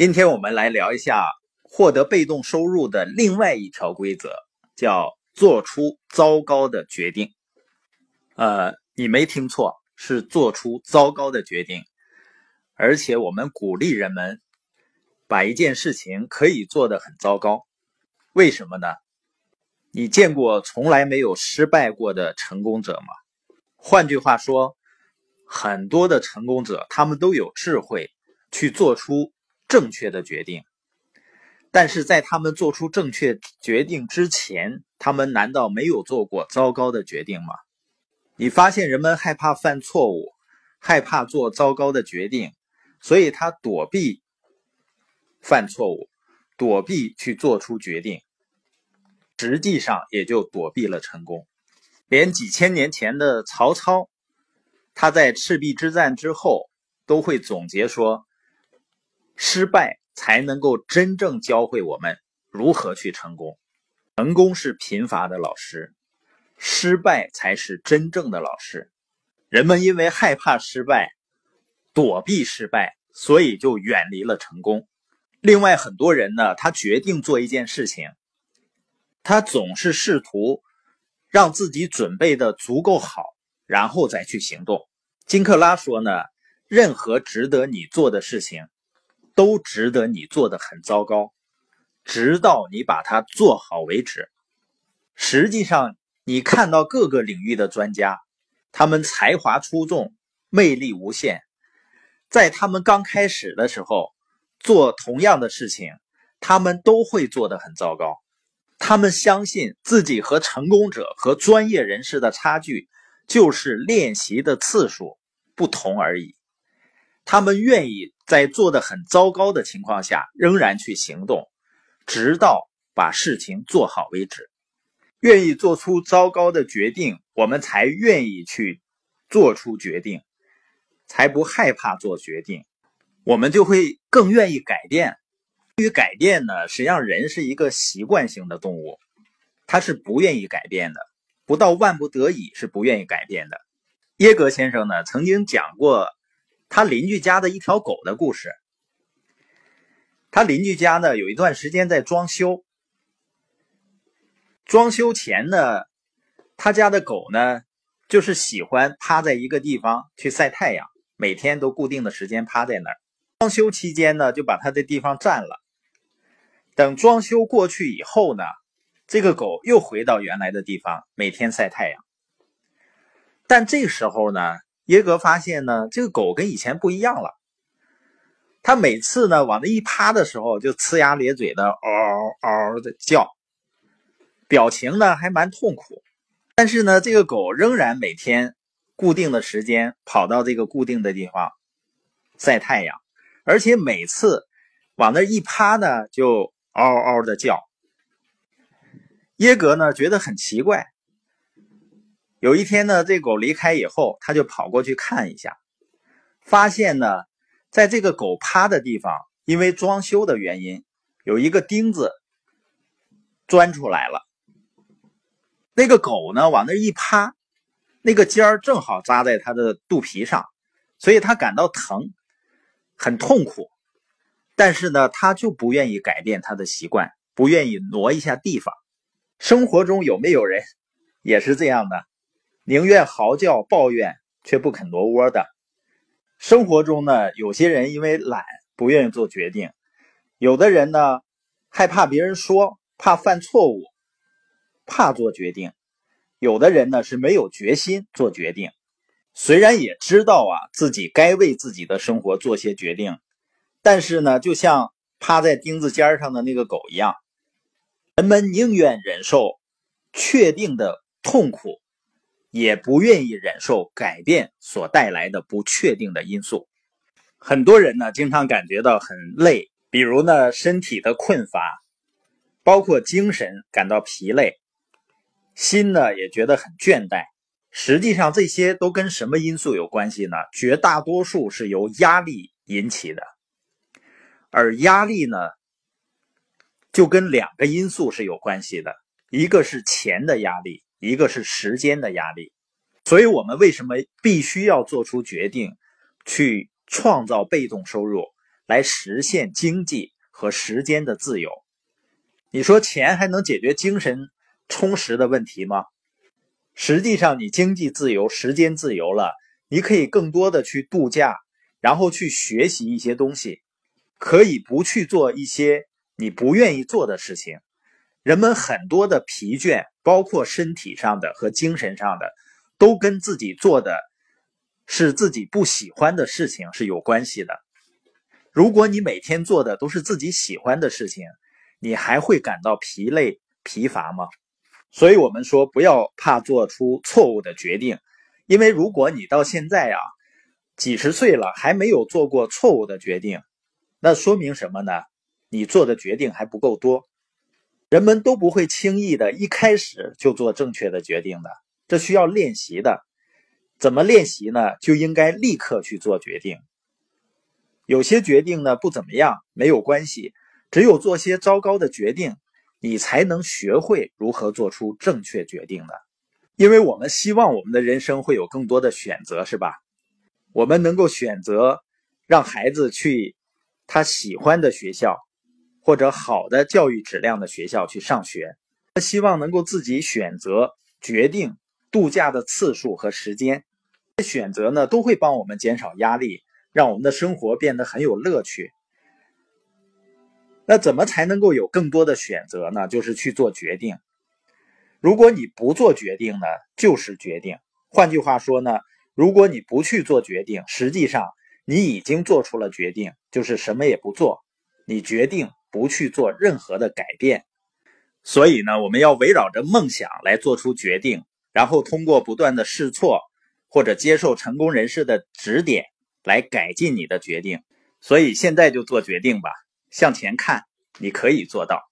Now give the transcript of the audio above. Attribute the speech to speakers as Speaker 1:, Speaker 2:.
Speaker 1: 今天我们来聊一下获得被动收入的另外一条规则，叫做出糟糕的决定。呃，你没听错，是做出糟糕的决定。而且我们鼓励人们把一件事情可以做得很糟糕。为什么呢？你见过从来没有失败过的成功者吗？换句话说，很多的成功者他们都有智慧去做出。正确的决定，但是在他们做出正确决定之前，他们难道没有做过糟糕的决定吗？你发现人们害怕犯错误，害怕做糟糕的决定，所以他躲避犯错误，躲避去做出决定，实际上也就躲避了成功。连几千年前的曹操，他在赤壁之战之后都会总结说。失败才能够真正教会我们如何去成功。成功是贫乏的老师，失败才是真正的老师。人们因为害怕失败，躲避失败，所以就远离了成功。另外，很多人呢，他决定做一件事情，他总是试图让自己准备的足够好，然后再去行动。金克拉说呢，任何值得你做的事情。都值得你做的很糟糕，直到你把它做好为止。实际上，你看到各个领域的专家，他们才华出众，魅力无限，在他们刚开始的时候做同样的事情，他们都会做得很糟糕。他们相信自己和成功者和专业人士的差距，就是练习的次数不同而已。他们愿意在做的很糟糕的情况下，仍然去行动，直到把事情做好为止。愿意做出糟糕的决定，我们才愿意去做出决定，才不害怕做决定，我们就会更愿意改变。对于改变呢，实际上人是一个习惯性的动物，他是不愿意改变的，不到万不得已是不愿意改变的。耶格先生呢，曾经讲过。他邻居家的一条狗的故事。他邻居家呢，有一段时间在装修。装修前呢，他家的狗呢，就是喜欢趴在一个地方去晒太阳，每天都固定的时间趴在那儿。装修期间呢，就把他的地方占了。等装修过去以后呢，这个狗又回到原来的地方，每天晒太阳。但这时候呢，耶格发现呢，这个狗跟以前不一样了。它每次呢往那一趴的时候，就呲牙咧嘴的嗷嗷的叫，表情呢还蛮痛苦。但是呢，这个狗仍然每天固定的时间跑到这个固定的地方晒太阳，而且每次往那一趴呢，就嗷嗷的叫。耶格呢觉得很奇怪。有一天呢，这狗离开以后，他就跑过去看一下，发现呢，在这个狗趴的地方，因为装修的原因，有一个钉子钻出来了。那个狗呢，往那一趴，那个尖儿正好扎在它的肚皮上，所以它感到疼，很痛苦。但是呢，它就不愿意改变它的习惯，不愿意挪一下地方。生活中有没有人也是这样的？宁愿嚎叫抱怨，却不肯挪窝的。生活中呢，有些人因为懒，不愿意做决定；有的人呢，害怕别人说，怕犯错误，怕做决定；有的人呢，是没有决心做决定。虽然也知道啊，自己该为自己的生活做些决定，但是呢，就像趴在钉子尖上的那个狗一样，人们宁愿忍受确定的痛苦。也不愿意忍受改变所带来的不确定的因素。很多人呢，经常感觉到很累，比如呢，身体的困乏，包括精神感到疲累，心呢也觉得很倦怠。实际上，这些都跟什么因素有关系呢？绝大多数是由压力引起的。而压力呢，就跟两个因素是有关系的，一个是钱的压力。一个是时间的压力，所以我们为什么必须要做出决定，去创造被动收入，来实现经济和时间的自由。你说钱还能解决精神充实的问题吗？实际上，你经济自由、时间自由了，你可以更多的去度假，然后去学习一些东西，可以不去做一些你不愿意做的事情。人们很多的疲倦，包括身体上的和精神上的，都跟自己做的是自己不喜欢的事情是有关系的。如果你每天做的都是自己喜欢的事情，你还会感到疲累、疲乏吗？所以，我们说不要怕做出错误的决定，因为如果你到现在啊几十岁了还没有做过错误的决定，那说明什么呢？你做的决定还不够多。人们都不会轻易的一开始就做正确的决定的，这需要练习的。怎么练习呢？就应该立刻去做决定。有些决定呢不怎么样，没有关系。只有做些糟糕的决定，你才能学会如何做出正确决定的。因为我们希望我们的人生会有更多的选择，是吧？我们能够选择让孩子去他喜欢的学校，或者好的教育质量的学校去上学。他希望能够自己选择决定度假的次数和时间。选择呢，都会帮我们减少压力，让我们的生活变得很有乐趣。那怎么才能够有更多的选择呢？就是去做决定。如果你不做决定呢，就是决定。换句话说呢，如果你不去做决定，实际上你已经做出了决定，就是什么也不做。你决定不去做任何的改变。所以呢，我们要围绕着梦想来做出决定，然后通过不断的试错或者接受成功人士的指点来改进你的决定。所以现在就做决定吧。向前看，你可以做到。